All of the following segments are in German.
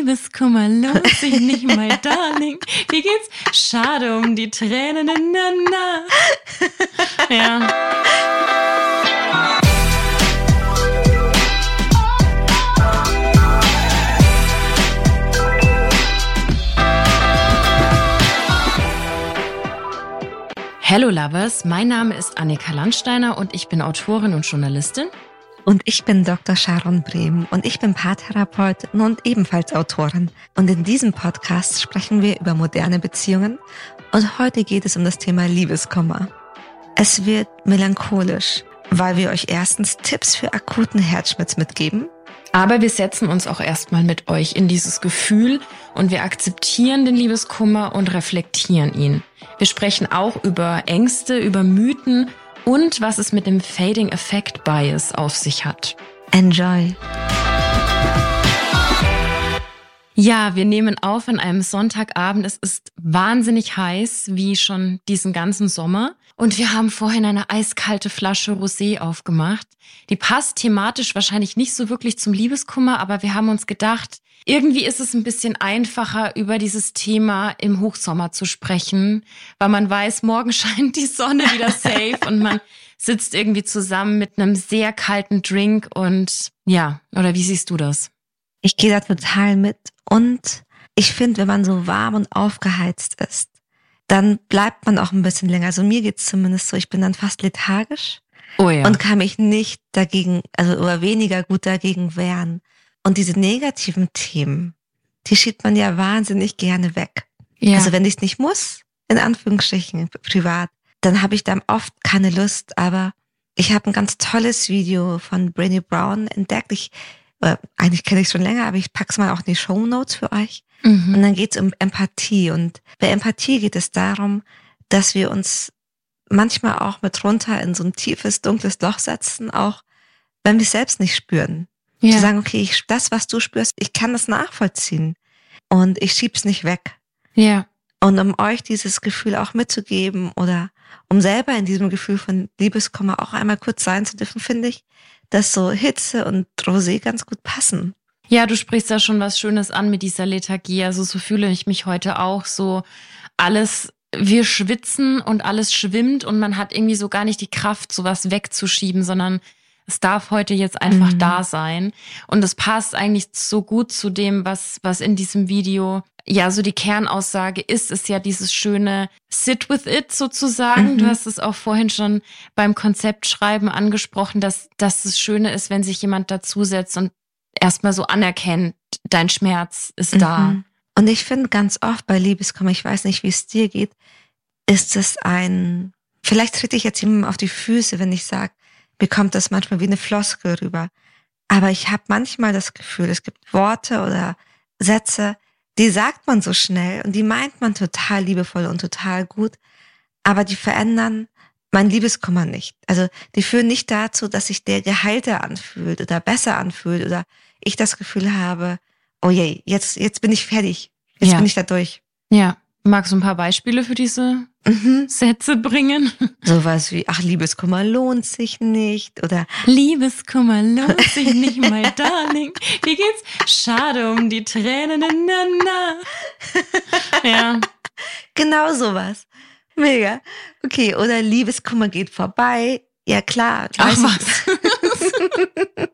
Liebeskummer lohnt sich nicht, my darling. Wie geht's? Schade um die Tränen, na, na. Ja. Hello Lovers, mein Name ist Annika Landsteiner und ich bin Autorin und Journalistin. Und ich bin Dr. Sharon Brehm und ich bin Paartherapeutin und ebenfalls Autorin. Und in diesem Podcast sprechen wir über moderne Beziehungen und heute geht es um das Thema Liebeskummer. Es wird melancholisch, weil wir euch erstens Tipps für akuten Herzschmerz mitgeben aber wir setzen uns auch erstmal mit euch in dieses Gefühl und wir akzeptieren den Liebeskummer und reflektieren ihn. Wir sprechen auch über Ängste, über Mythen und was es mit dem Fading Effect Bias auf sich hat. Enjoy! Ja, wir nehmen auf an einem Sonntagabend. Es ist wahnsinnig heiß, wie schon diesen ganzen Sommer. Und wir haben vorhin eine eiskalte Flasche Rosé aufgemacht. Die passt thematisch wahrscheinlich nicht so wirklich zum Liebeskummer, aber wir haben uns gedacht, irgendwie ist es ein bisschen einfacher, über dieses Thema im Hochsommer zu sprechen, weil man weiß, morgen scheint die Sonne wieder safe und man sitzt irgendwie zusammen mit einem sehr kalten Drink und ja, oder wie siehst du das? Ich gehe da total mit. Und ich finde, wenn man so warm und aufgeheizt ist, dann bleibt man auch ein bisschen länger. Also mir geht's zumindest so, ich bin dann fast lethargisch oh ja. und kann mich nicht dagegen, also oder weniger gut dagegen wehren. Und diese negativen Themen, die schiebt man ja wahnsinnig gerne weg. Ja. Also wenn ich es nicht muss, in Anführungsstrichen privat, dann habe ich dann oft keine Lust. Aber ich habe ein ganz tolles Video von Brainy Brown entdeckt. Ich äh, eigentlich kenne ich schon länger, aber ich pack's mal auch in die Show Notes für euch. Mhm. Und dann geht's um Empathie. Und bei Empathie geht es darum, dass wir uns manchmal auch mit runter in so ein tiefes, dunkles Loch setzen, auch wenn wir es selbst nicht spüren. Ja. Zu sagen, okay, ich, das, was du spürst, ich kann das nachvollziehen. Und ich schieb's nicht weg. Ja. Und um euch dieses Gefühl auch mitzugeben oder um selber in diesem Gefühl von Liebeskummer auch einmal kurz sein zu dürfen, finde ich, dass so Hitze und Rosé ganz gut passen. Ja, du sprichst da schon was Schönes an mit dieser Lethargie. Also so fühle ich mich heute auch so alles wir schwitzen und alles schwimmt und man hat irgendwie so gar nicht die Kraft, sowas wegzuschieben, sondern es darf heute jetzt einfach mhm. da sein. Und es passt eigentlich so gut zu dem, was, was in diesem Video ja, so die Kernaussage ist, ist ja dieses schöne Sit with it sozusagen. Mhm. Du hast es auch vorhin schon beim Konzeptschreiben angesprochen, dass, dass das Schöne ist, wenn sich jemand dazusetzt und erstmal so anerkennt, dein Schmerz ist mhm. da. Und ich finde ganz oft bei Liebeskummer, ich weiß nicht, wie es dir geht, ist es ein, vielleicht tritt ich jetzt jemandem auf die Füße, wenn ich sage, bekommt das manchmal wie eine Floskel rüber. Aber ich habe manchmal das Gefühl, es gibt Worte oder Sätze, die sagt man so schnell und die meint man total liebevoll und total gut, aber die verändern mein Liebeskummer nicht. Also die führen nicht dazu, dass sich der geheilter anfühlt oder besser anfühlt oder ich das Gefühl habe, oh je, jetzt, jetzt bin ich fertig. Jetzt ja. bin ich da durch. Ja. Magst du ein paar Beispiele für diese mhm. Sätze bringen? Sowas wie, ach, Liebeskummer lohnt sich nicht oder Liebeskummer lohnt sich nicht, my darling. Wie geht's? Schade um die Tränen, na, na. Ja. Genau sowas. Mega. Okay, oder Liebeskummer geht vorbei. Ja, klar. Ach, was?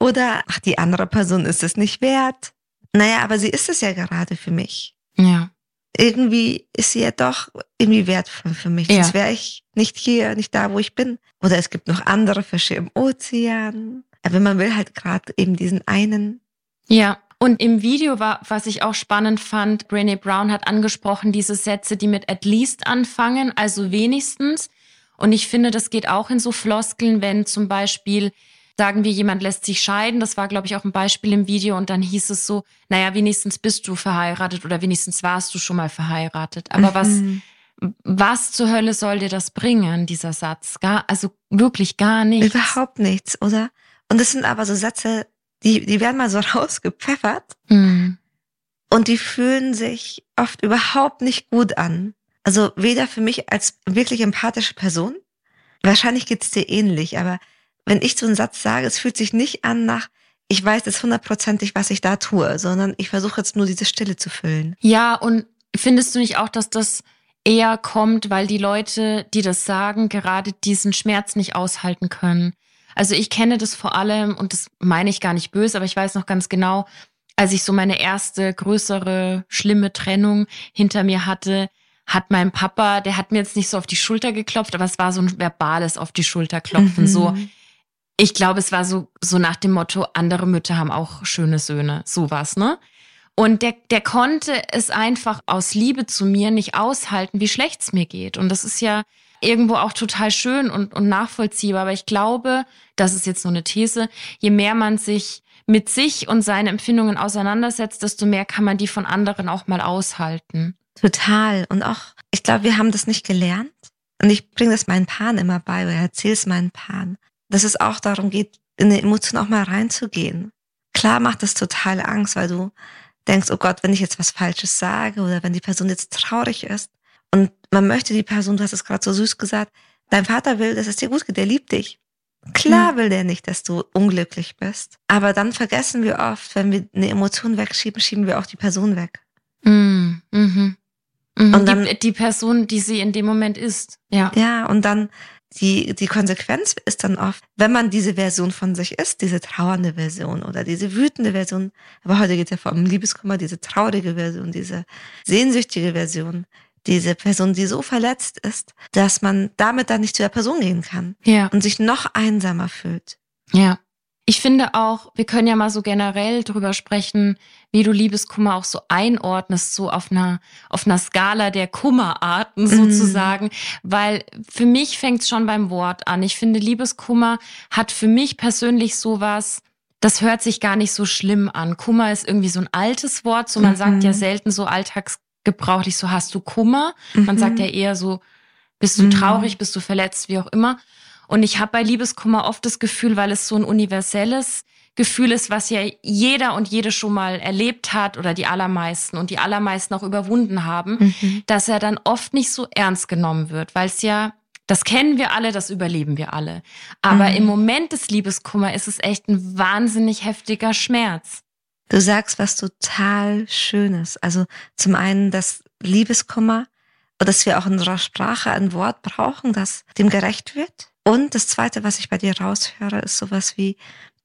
oder, ach, die andere Person ist es nicht wert. Naja, aber sie ist es ja gerade für mich. Ja irgendwie ist sie ja doch irgendwie wertvoll für mich. Ja. Sonst wäre ich nicht hier, nicht da, wo ich bin. Oder es gibt noch andere Fische im Ozean. Aber man will halt gerade eben diesen einen. Ja. Und im Video war, was ich auch spannend fand, Brené Brown hat angesprochen, diese Sätze, die mit at least anfangen, also wenigstens. Und ich finde, das geht auch in so Floskeln, wenn zum Beispiel sagen wir, jemand lässt sich scheiden. Das war, glaube ich, auch ein Beispiel im Video. Und dann hieß es so, naja, wenigstens bist du verheiratet oder wenigstens warst du schon mal verheiratet. Aber mhm. was, was zur Hölle soll dir das bringen, dieser Satz? Gar, also wirklich gar nichts. Überhaupt nichts, oder? Und das sind aber so Sätze, die, die werden mal so rausgepfeffert. Mhm. Und die fühlen sich oft überhaupt nicht gut an. Also weder für mich als wirklich empathische Person, wahrscheinlich geht's dir ähnlich, aber wenn ich so einen Satz sage, es fühlt sich nicht an nach, ich weiß jetzt hundertprozentig, was ich da tue, sondern ich versuche jetzt nur diese Stille zu füllen. Ja, und findest du nicht auch, dass das eher kommt, weil die Leute, die das sagen, gerade diesen Schmerz nicht aushalten können? Also ich kenne das vor allem, und das meine ich gar nicht böse, aber ich weiß noch ganz genau, als ich so meine erste größere, schlimme Trennung hinter mir hatte, hat mein Papa, der hat mir jetzt nicht so auf die Schulter geklopft, aber es war so ein verbales auf die Schulter klopfen, mhm. so ich glaube, es war so, so nach dem Motto, andere Mütter haben auch schöne Söhne, sowas, ne? Und der, der konnte es einfach aus Liebe zu mir nicht aushalten, wie schlecht es mir geht. Und das ist ja irgendwo auch total schön und, und nachvollziehbar. Aber ich glaube, das ist jetzt so eine These, je mehr man sich mit sich und seinen Empfindungen auseinandersetzt, desto mehr kann man die von anderen auch mal aushalten. Total. Und auch, ich glaube, wir haben das nicht gelernt. Und ich bringe das meinen Paaren immer bei, oder erzähle es meinen Paaren dass es auch darum geht, in die Emotion auch mal reinzugehen. Klar macht das total Angst, weil du denkst, oh Gott, wenn ich jetzt was Falsches sage oder wenn die Person jetzt traurig ist und man möchte die Person, du hast es gerade so süß gesagt, dein Vater will, dass es dir gut geht, der liebt dich. Klar mhm. will der nicht, dass du unglücklich bist. Aber dann vergessen wir oft, wenn wir eine Emotion wegschieben, schieben wir auch die Person weg. Mhm. Mhm. Und dann, die, die Person, die sie in dem Moment ist. Ja. Ja, und dann die, die Konsequenz ist dann oft, wenn man diese Version von sich ist, diese trauernde Version oder diese wütende Version, aber heute geht es ja vor allem Liebeskummer, diese traurige Version, diese sehnsüchtige Version, diese Person, die so verletzt ist, dass man damit dann nicht zu der Person gehen kann ja. und sich noch einsamer fühlt. Ja. Ich finde auch, wir können ja mal so generell drüber sprechen, wie du Liebeskummer auch so einordnest, so auf einer, auf einer Skala der Kummerarten mhm. sozusagen. Mm. Weil für mich fängt es schon beim Wort an. Ich finde, Liebeskummer hat für mich persönlich sowas, das hört sich gar nicht so schlimm an. Kummer ist irgendwie so ein altes Wort, so man mhm. sagt ja selten so alltagsgebrauchlich, so hast du Kummer. Man sagt mhm. ja eher so, bist du mhm. traurig, bist du verletzt, wie auch immer. Und ich habe bei Liebeskummer oft das Gefühl, weil es so ein universelles Gefühl ist, was ja jeder und jede schon mal erlebt hat oder die allermeisten und die allermeisten auch überwunden haben, mhm. dass er dann oft nicht so ernst genommen wird, weil es ja, das kennen wir alle, das überleben wir alle. Aber mhm. im Moment des Liebeskummer ist es echt ein wahnsinnig heftiger Schmerz. Du sagst was total Schönes. Also zum einen, dass Liebeskummer, dass wir auch in unserer Sprache ein Wort brauchen, das dem gerecht wird. Und das Zweite, was ich bei dir raushöre, ist sowas wie,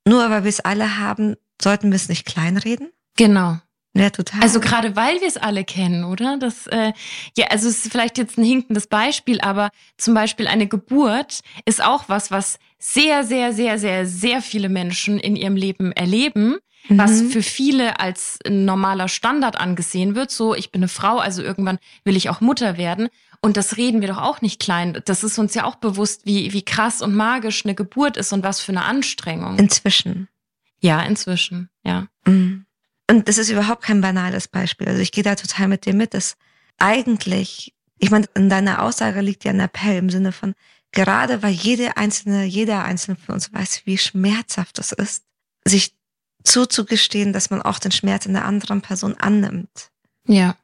nur weil wir es alle haben, sollten wir es nicht kleinreden. Genau. Ja, total. Also gerade weil wir es alle kennen, oder? Das, äh, ja, also es ist vielleicht jetzt ein hinkendes Beispiel, aber zum Beispiel eine Geburt ist auch was, was sehr, sehr, sehr, sehr, sehr viele Menschen in ihrem Leben erleben, mhm. was für viele als normaler Standard angesehen wird. So, ich bin eine Frau, also irgendwann will ich auch Mutter werden. Und das reden wir doch auch nicht klein. Das ist uns ja auch bewusst, wie, wie krass und magisch eine Geburt ist und was für eine Anstrengung. Inzwischen. Ja, inzwischen, ja. Mhm. Und das ist überhaupt kein banales Beispiel. Also ich gehe da total mit dir mit, dass eigentlich, ich meine, in deiner Aussage liegt ja ein Appell im Sinne von, gerade weil jede einzelne, jeder einzelne von uns weiß, wie schmerzhaft es ist, sich zuzugestehen, dass man auch den Schmerz in der anderen Person annimmt. Ja.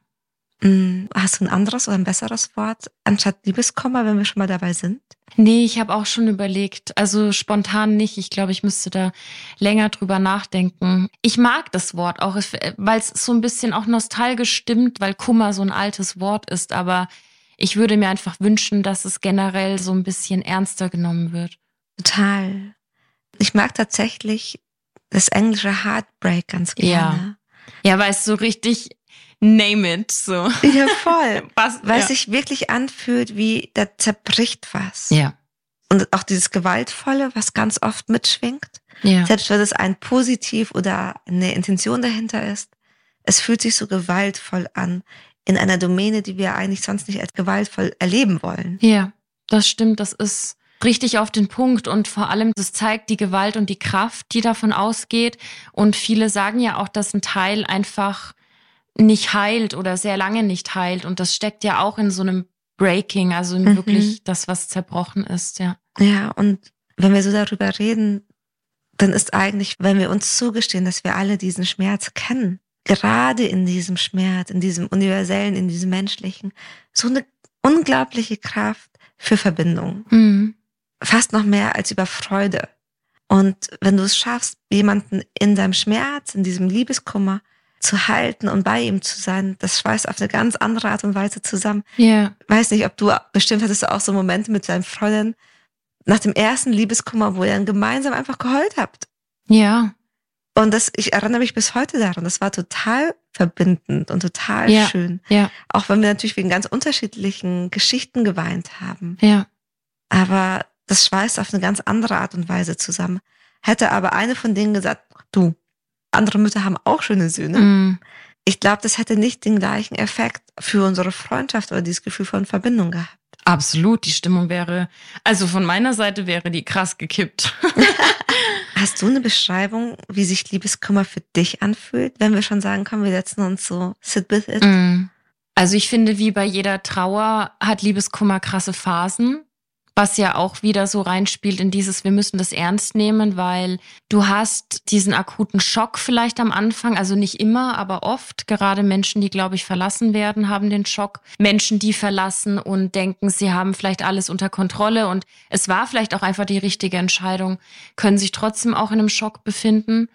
Mm, hast du ein anderes oder ein besseres Wort anstatt Liebeskummer, wenn wir schon mal dabei sind? Nee, ich habe auch schon überlegt. Also spontan nicht. Ich glaube, ich müsste da länger drüber nachdenken. Ich mag das Wort auch, weil es so ein bisschen auch nostalgisch stimmt, weil Kummer so ein altes Wort ist. Aber ich würde mir einfach wünschen, dass es generell so ein bisschen ernster genommen wird. Total. Ich mag tatsächlich das englische Heartbreak ganz gerne. Ja, ja weil es so richtig name it, so. Ja, voll. Was, Weil ja. es sich wirklich anfühlt, wie da zerbricht was. Ja. Und auch dieses Gewaltvolle, was ganz oft mitschwingt. Ja. Selbst wenn es ein Positiv oder eine Intention dahinter ist, es fühlt sich so gewaltvoll an in einer Domäne, die wir eigentlich sonst nicht als gewaltvoll erleben wollen. Ja, das stimmt. Das ist richtig auf den Punkt und vor allem, das zeigt die Gewalt und die Kraft, die davon ausgeht. Und viele sagen ja auch, dass ein Teil einfach nicht heilt oder sehr lange nicht heilt. Und das steckt ja auch in so einem Breaking, also mhm. wirklich das, was zerbrochen ist, ja. Ja, und wenn wir so darüber reden, dann ist eigentlich, wenn wir uns zugestehen, dass wir alle diesen Schmerz kennen, gerade in diesem Schmerz, in diesem universellen, in diesem menschlichen, so eine unglaubliche Kraft für Verbindung. Mhm. Fast noch mehr als über Freude. Und wenn du es schaffst, jemanden in seinem Schmerz, in diesem Liebeskummer zu halten und bei ihm zu sein, das schweißt auf eine ganz andere Art und Weise zusammen. Ja. Yeah. Weiß nicht, ob du, bestimmt hattest du auch so Momente mit deinen Freundinnen nach dem ersten Liebeskummer, wo ihr dann gemeinsam einfach geheult habt. Ja. Und das, ich erinnere mich bis heute daran. Das war total verbindend und total ja. schön. Ja. Auch wenn wir natürlich wegen ganz unterschiedlichen Geschichten geweint haben. Ja. Aber das schweißt auf eine ganz andere Art und Weise zusammen. Hätte aber eine von denen gesagt, du, andere Mütter haben auch schöne Söhne. Mm. Ich glaube, das hätte nicht den gleichen Effekt für unsere Freundschaft oder dieses Gefühl von Verbindung gehabt. Absolut, die Stimmung wäre, also von meiner Seite wäre die krass gekippt. Hast du eine Beschreibung, wie sich Liebeskummer für dich anfühlt, wenn wir schon sagen, komm, wir setzen uns so, sit with it? Mm. Also ich finde, wie bei jeder Trauer hat Liebeskummer krasse Phasen was ja auch wieder so reinspielt in dieses, wir müssen das ernst nehmen, weil du hast diesen akuten Schock vielleicht am Anfang, also nicht immer, aber oft. Gerade Menschen, die, glaube ich, verlassen werden, haben den Schock. Menschen, die verlassen und denken, sie haben vielleicht alles unter Kontrolle und es war vielleicht auch einfach die richtige Entscheidung, können sich trotzdem auch in einem Schock befinden.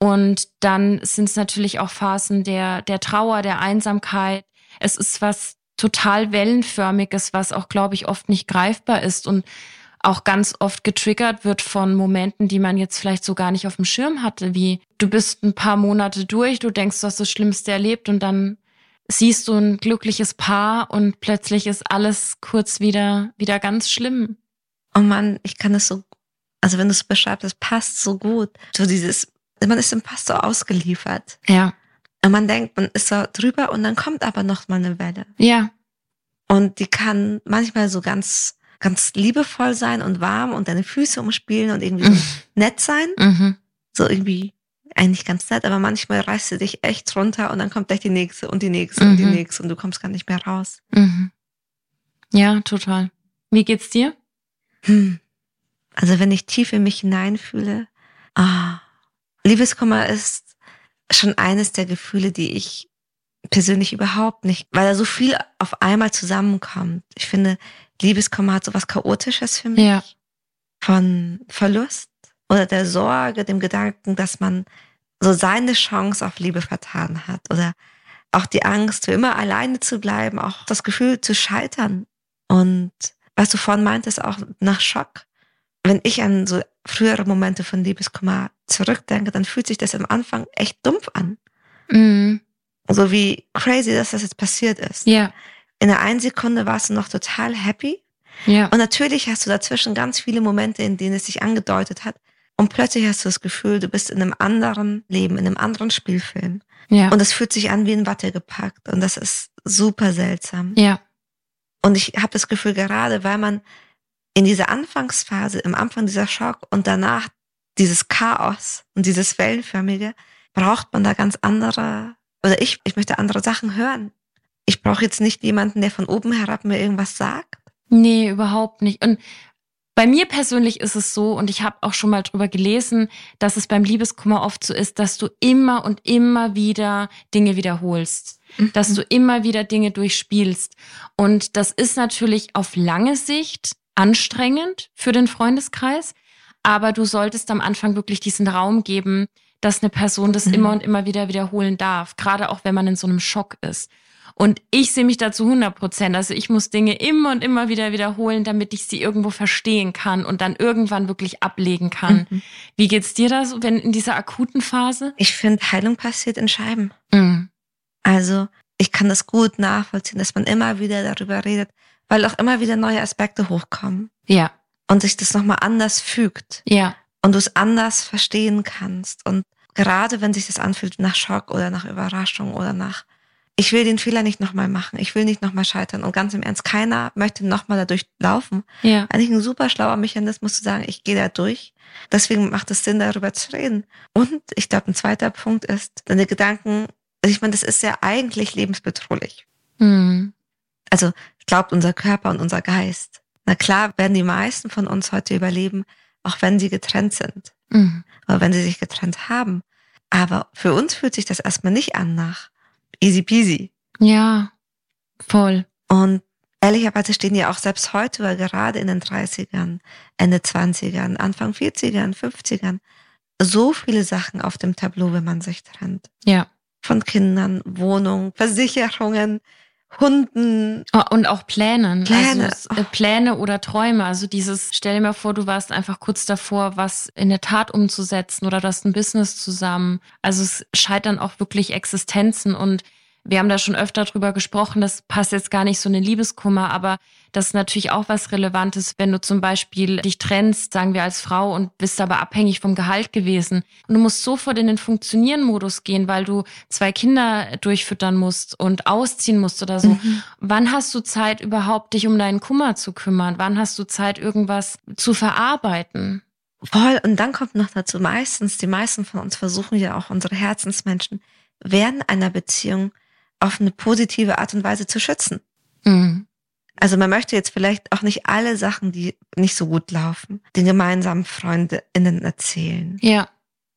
Und dann sind es natürlich auch Phasen der, der Trauer, der Einsamkeit. Es ist was total wellenförmiges, was auch, glaube ich, oft nicht greifbar ist und auch ganz oft getriggert wird von Momenten, die man jetzt vielleicht so gar nicht auf dem Schirm hatte, wie du bist ein paar Monate durch, du denkst, du hast das Schlimmste erlebt und dann siehst du ein glückliches Paar und plötzlich ist alles kurz wieder, wieder ganz schlimm. Oh Mann, ich kann es so, also wenn du es beschreibst, es passt so gut. So dieses, man ist dem Pass so ausgeliefert. Ja. Und man denkt, man ist so drüber und dann kommt aber noch mal eine Welle. Ja. Und die kann manchmal so ganz, ganz liebevoll sein und warm und deine Füße umspielen und irgendwie so nett sein. Mhm. So irgendwie eigentlich ganz nett, aber manchmal reißt sie dich echt runter und dann kommt gleich die nächste und die nächste mhm. und die mhm. nächste und du kommst gar nicht mehr raus. Mhm. Ja, total. Wie geht's dir? Hm. Also wenn ich tief in mich hineinfühle, ah, Liebeskummer ist schon eines der Gefühle, die ich persönlich überhaupt nicht, weil da so viel auf einmal zusammenkommt. Ich finde, Liebeskummer hat so was Chaotisches für mich. Ja. Von Verlust oder der Sorge, dem Gedanken, dass man so seine Chance auf Liebe vertan hat oder auch die Angst, für immer alleine zu bleiben, auch das Gefühl zu scheitern. Und was du vorhin meintest, auch nach Schock. Wenn ich an so frühere Momente von Liebeskummer zurückdenke, dann fühlt sich das am Anfang echt dumpf an. Mhm. So wie crazy, dass das jetzt passiert ist. Ja. In der einen Sekunde warst du noch total happy. Ja. Und natürlich hast du dazwischen ganz viele Momente, in denen es sich angedeutet hat. Und plötzlich hast du das Gefühl, du bist in einem anderen Leben, in einem anderen Spielfilm. Ja. Und es fühlt sich an wie in Watte gepackt. Und das ist super seltsam. Ja. Und ich habe das Gefühl, gerade weil man in dieser Anfangsphase, im Anfang dieser Schock und danach dieses Chaos und dieses Wellenförmige, braucht man da ganz andere, oder ich, ich möchte andere Sachen hören. Ich brauche jetzt nicht jemanden, der von oben herab mir irgendwas sagt. Nee, überhaupt nicht. Und bei mir persönlich ist es so, und ich habe auch schon mal drüber gelesen, dass es beim Liebeskummer oft so ist, dass du immer und immer wieder Dinge wiederholst, mhm. dass du immer wieder Dinge durchspielst. Und das ist natürlich auf lange Sicht anstrengend für den Freundeskreis, aber du solltest am Anfang wirklich diesen Raum geben, dass eine Person das mhm. immer und immer wieder wiederholen darf, gerade auch wenn man in so einem Schock ist. Und ich sehe mich dazu 100 Prozent. Also ich muss Dinge immer und immer wieder wiederholen, damit ich sie irgendwo verstehen kann und dann irgendwann wirklich ablegen kann. Mhm. Wie geht's dir da so, wenn in dieser akuten Phase? Ich finde, Heilung passiert in Scheiben. Mhm. Also ich kann das gut nachvollziehen, dass man immer wieder darüber redet, weil auch immer wieder neue Aspekte hochkommen. Ja. Und sich das nochmal anders fügt. Ja. Und du es anders verstehen kannst. Und gerade wenn sich das anfühlt nach Schock oder nach Überraschung oder nach, ich will den Fehler nicht nochmal machen, ich will nicht nochmal scheitern. Und ganz im Ernst, keiner möchte nochmal dadurch laufen. Ja. Eigentlich ein super schlauer Mechanismus zu sagen, ich gehe da durch. Deswegen macht es Sinn, darüber zu reden. Und ich glaube, ein zweiter Punkt ist, deine Gedanken, also ich meine, das ist ja eigentlich lebensbedrohlich. Mhm. Also glaubt unser Körper und unser Geist. Na klar werden die meisten von uns heute überleben, auch wenn sie getrennt sind. Mhm. Oder wenn sie sich getrennt haben. Aber für uns fühlt sich das erstmal nicht an nach easy peasy. Ja, voll. Und ehrlicherweise stehen ja auch selbst heute oder gerade in den 30ern, Ende 20ern, Anfang 40ern, 50ern so viele Sachen auf dem Tableau, wenn man sich trennt. Ja. Von Kindern, Wohnungen, Versicherungen, Hunden. Oh, und auch Plänen. Pläne. Also, oh. Pläne oder Träume. Also dieses, stell dir mal vor, du warst einfach kurz davor, was in der Tat umzusetzen oder du hast ein Business zusammen. Also es scheitern auch wirklich Existenzen und wir haben da schon öfter drüber gesprochen, das passt jetzt gar nicht so in den Liebeskummer, aber das ist natürlich auch was Relevantes, wenn du zum Beispiel dich trennst, sagen wir als Frau, und bist aber abhängig vom Gehalt gewesen. Und du musst sofort in den Funktionieren-Modus gehen, weil du zwei Kinder durchfüttern musst und ausziehen musst oder so. Mhm. Wann hast du Zeit überhaupt, dich um deinen Kummer zu kümmern? Wann hast du Zeit, irgendwas zu verarbeiten? Voll. Und dann kommt noch dazu meistens, die meisten von uns versuchen ja auch unsere Herzensmenschen während einer Beziehung auf eine positive Art und Weise zu schützen. Mhm. Also man möchte jetzt vielleicht auch nicht alle Sachen, die nicht so gut laufen, den gemeinsamen FreundInnen erzählen. Ja.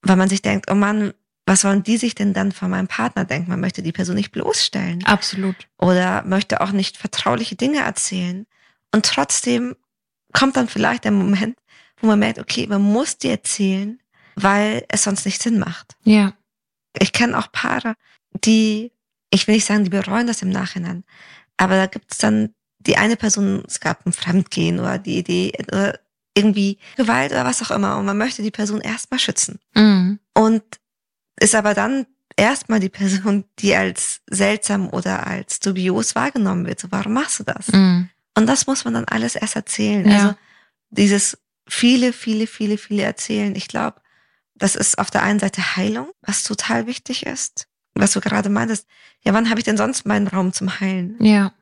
Weil man sich denkt, oh Mann, was wollen die sich denn dann von meinem Partner denken? Man möchte die Person nicht bloßstellen. Absolut. Oder möchte auch nicht vertrauliche Dinge erzählen. Und trotzdem kommt dann vielleicht der Moment, wo man merkt, okay, man muss die erzählen, weil es sonst nicht Sinn macht. Ja. Ich kenne auch Paare, die ich will nicht sagen, die bereuen das im Nachhinein, aber da gibt es dann die eine Person, es gab ein Fremdgehen oder die Idee oder irgendwie Gewalt oder was auch immer und man möchte die Person erstmal schützen. Mhm. Und ist aber dann erstmal die Person, die als seltsam oder als dubios wahrgenommen wird. So, warum machst du das? Mhm. Und das muss man dann alles erst erzählen. Ja. Also dieses viele, viele, viele, viele erzählen. Ich glaube, das ist auf der einen Seite Heilung, was total wichtig ist was du gerade meintest, ja, wann habe ich denn sonst meinen Raum zum Heilen? Ja.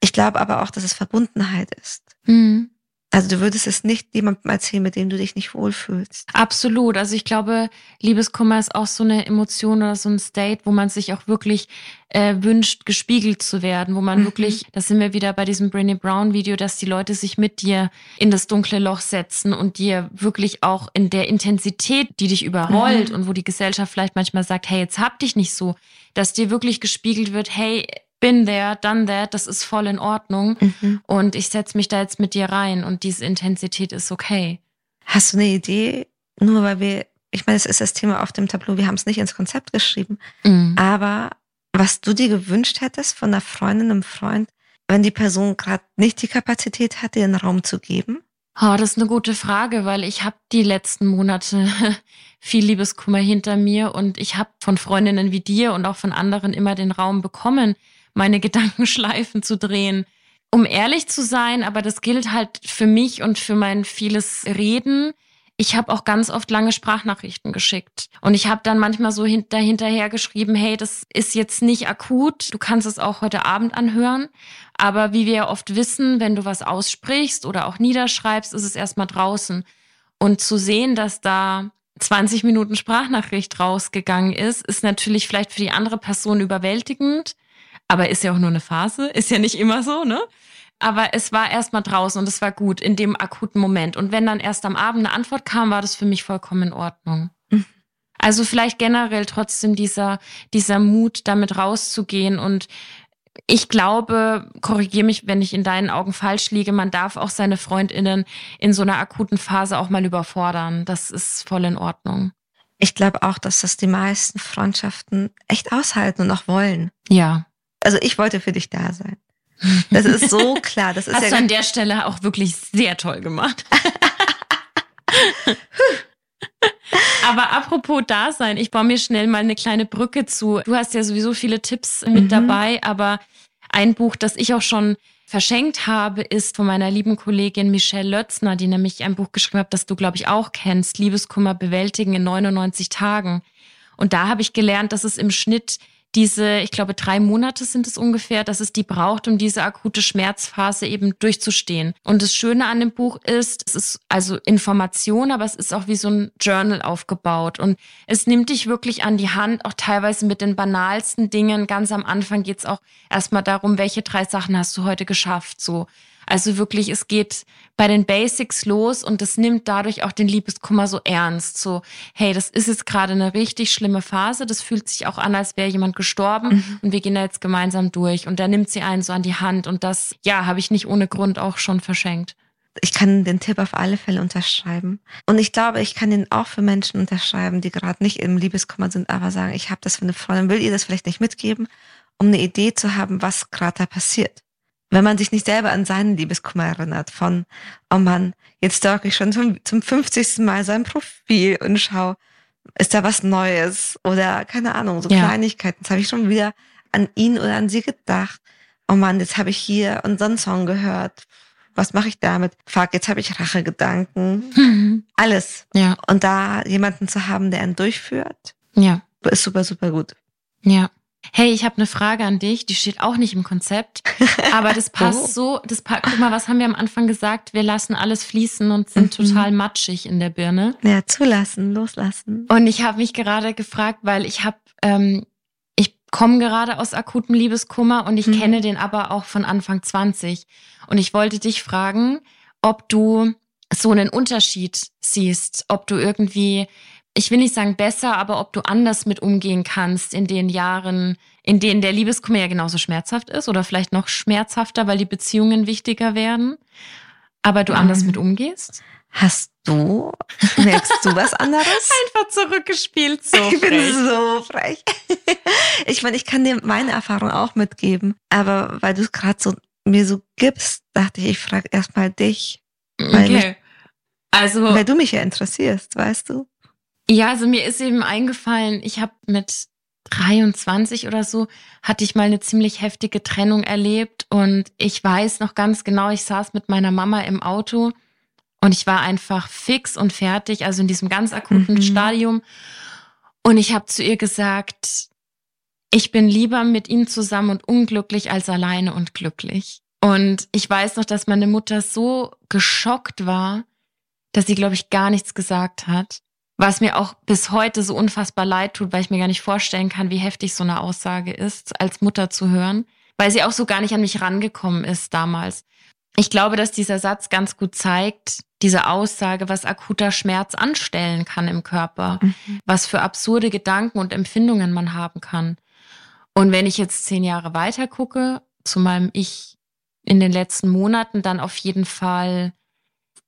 Ich glaube aber auch, dass es Verbundenheit ist. Mhm. Also du würdest es nicht jemandem erzählen, mit dem du dich nicht wohlfühlst. Absolut. Also ich glaube, Liebeskummer ist auch so eine Emotion oder so ein State, wo man sich auch wirklich äh, wünscht, gespiegelt zu werden, wo man mhm. wirklich, da sind wir wieder bei diesem Brené Brown Video, dass die Leute sich mit dir in das dunkle Loch setzen und dir wirklich auch in der Intensität, die dich überrollt mhm. und wo die Gesellschaft vielleicht manchmal sagt, hey, jetzt hab dich nicht so, dass dir wirklich gespiegelt wird, hey, bin there, done that, das ist voll in Ordnung mhm. und ich setze mich da jetzt mit dir rein und diese Intensität ist okay. Hast du eine Idee? Nur weil wir, ich meine, es ist das Thema auf dem Tableau, wir haben es nicht ins Konzept geschrieben, mhm. aber was du dir gewünscht hättest von einer Freundin, einem Freund, wenn die Person gerade nicht die Kapazität hat, dir einen Raum zu geben? Oh, das ist eine gute Frage, weil ich habe die letzten Monate viel Liebeskummer hinter mir und ich habe von Freundinnen wie dir und auch von anderen immer den Raum bekommen, meine Gedankenschleifen zu drehen. Um ehrlich zu sein, aber das gilt halt für mich und für mein vieles Reden. Ich habe auch ganz oft lange Sprachnachrichten geschickt. Und ich habe dann manchmal so hinterher geschrieben, hey, das ist jetzt nicht akut, du kannst es auch heute Abend anhören. Aber wie wir ja oft wissen, wenn du was aussprichst oder auch niederschreibst, ist es erstmal draußen. Und zu sehen, dass da 20 Minuten Sprachnachricht rausgegangen ist, ist natürlich vielleicht für die andere Person überwältigend. Aber ist ja auch nur eine Phase, ist ja nicht immer so, ne? Aber es war erstmal draußen und es war gut in dem akuten Moment. Und wenn dann erst am Abend eine Antwort kam, war das für mich vollkommen in Ordnung. Mhm. Also vielleicht generell trotzdem dieser, dieser Mut, damit rauszugehen. Und ich glaube, korrigiere mich, wenn ich in deinen Augen falsch liege, man darf auch seine Freundinnen in so einer akuten Phase auch mal überfordern. Das ist voll in Ordnung. Ich glaube auch, dass das die meisten Freundschaften echt aushalten und auch wollen. Ja. Also ich wollte für dich da sein. Das ist so klar. Das ist Hast ja du an der Stelle auch wirklich sehr toll gemacht. Aber apropos Dasein, ich baue mir schnell mal eine kleine Brücke zu. Du hast ja sowieso viele Tipps mit mhm. dabei, aber ein Buch, das ich auch schon verschenkt habe, ist von meiner lieben Kollegin Michelle Lötzner, die nämlich ein Buch geschrieben hat, das du, glaube ich, auch kennst, Liebeskummer bewältigen in 99 Tagen. Und da habe ich gelernt, dass es im Schnitt diese, ich glaube, drei Monate sind es ungefähr, dass es die braucht, um diese akute Schmerzphase eben durchzustehen. Und das Schöne an dem Buch ist, es ist also Information, aber es ist auch wie so ein Journal aufgebaut. Und es nimmt dich wirklich an die Hand, auch teilweise mit den banalsten Dingen. Ganz am Anfang geht es auch erstmal darum, welche drei Sachen hast du heute geschafft, so. Also wirklich, es geht bei den Basics los und das nimmt dadurch auch den Liebeskummer so ernst. So, hey, das ist jetzt gerade eine richtig schlimme Phase. Das fühlt sich auch an, als wäre jemand gestorben mhm. und wir gehen da jetzt gemeinsam durch. Und da nimmt sie einen so an die Hand und das, ja, habe ich nicht ohne Grund auch schon verschenkt ich kann den Tipp auf alle Fälle unterschreiben. Und ich glaube, ich kann den auch für Menschen unterschreiben, die gerade nicht im Liebeskummer sind, aber sagen, ich habe das für eine Freundin, will ihr das vielleicht nicht mitgeben, um eine Idee zu haben, was gerade da passiert. Wenn man sich nicht selber an seinen Liebeskummer erinnert, von, oh Mann, jetzt stalk ich schon zum, zum 50. Mal sein Profil und schau, ist da was Neues oder keine Ahnung, so ja. Kleinigkeiten. Jetzt habe ich schon wieder an ihn oder an sie gedacht. Oh Mann, jetzt habe ich hier unseren Song gehört was mache ich damit? Fuck, jetzt habe ich Rachegedanken. Mhm. Alles. Ja. Und da jemanden zu haben, der einen durchführt, ja. ist super, super gut. Ja. Hey, ich habe eine Frage an dich, die steht auch nicht im Konzept, aber das passt oh. so, das guck mal, was haben wir am Anfang gesagt? Wir lassen alles fließen und sind mhm. total matschig in der Birne. Ja, zulassen, loslassen. Und ich habe mich gerade gefragt, weil ich habe ähm, komme gerade aus akutem Liebeskummer und ich mhm. kenne den aber auch von Anfang 20. Und ich wollte dich fragen, ob du so einen Unterschied siehst, ob du irgendwie, ich will nicht sagen besser, aber ob du anders mit umgehen kannst in den Jahren, in denen der Liebeskummer ja genauso schmerzhaft ist oder vielleicht noch schmerzhafter, weil die Beziehungen wichtiger werden, aber du anders mit umgehst? Hast du, merkst du was anderes? Einfach zurückgespielt, so Ich bin so frech. ich meine, ich kann dir meine Erfahrung auch mitgeben, aber weil du es gerade so mir so gibst, dachte ich, ich frage erstmal dich. Weil okay. Mich, also, weil du mich ja interessierst, weißt du? Ja, also mir ist eben eingefallen, ich habe mit 23 oder so, hatte ich mal eine ziemlich heftige Trennung erlebt und ich weiß noch ganz genau, ich saß mit meiner Mama im Auto und ich war einfach fix und fertig, also in diesem ganz akuten mhm. Stadium. Und ich habe zu ihr gesagt, ich bin lieber mit ihm zusammen und unglücklich als alleine und glücklich. Und ich weiß noch, dass meine Mutter so geschockt war, dass sie, glaube ich, gar nichts gesagt hat. Was mir auch bis heute so unfassbar leid tut, weil ich mir gar nicht vorstellen kann, wie heftig so eine Aussage ist, als Mutter zu hören, weil sie auch so gar nicht an mich rangekommen ist damals. Ich glaube, dass dieser Satz ganz gut zeigt, diese Aussage, was akuter Schmerz anstellen kann im Körper, mhm. was für absurde Gedanken und Empfindungen man haben kann. Und wenn ich jetzt zehn Jahre weiter gucke, zu meinem Ich in den letzten Monaten, dann auf jeden Fall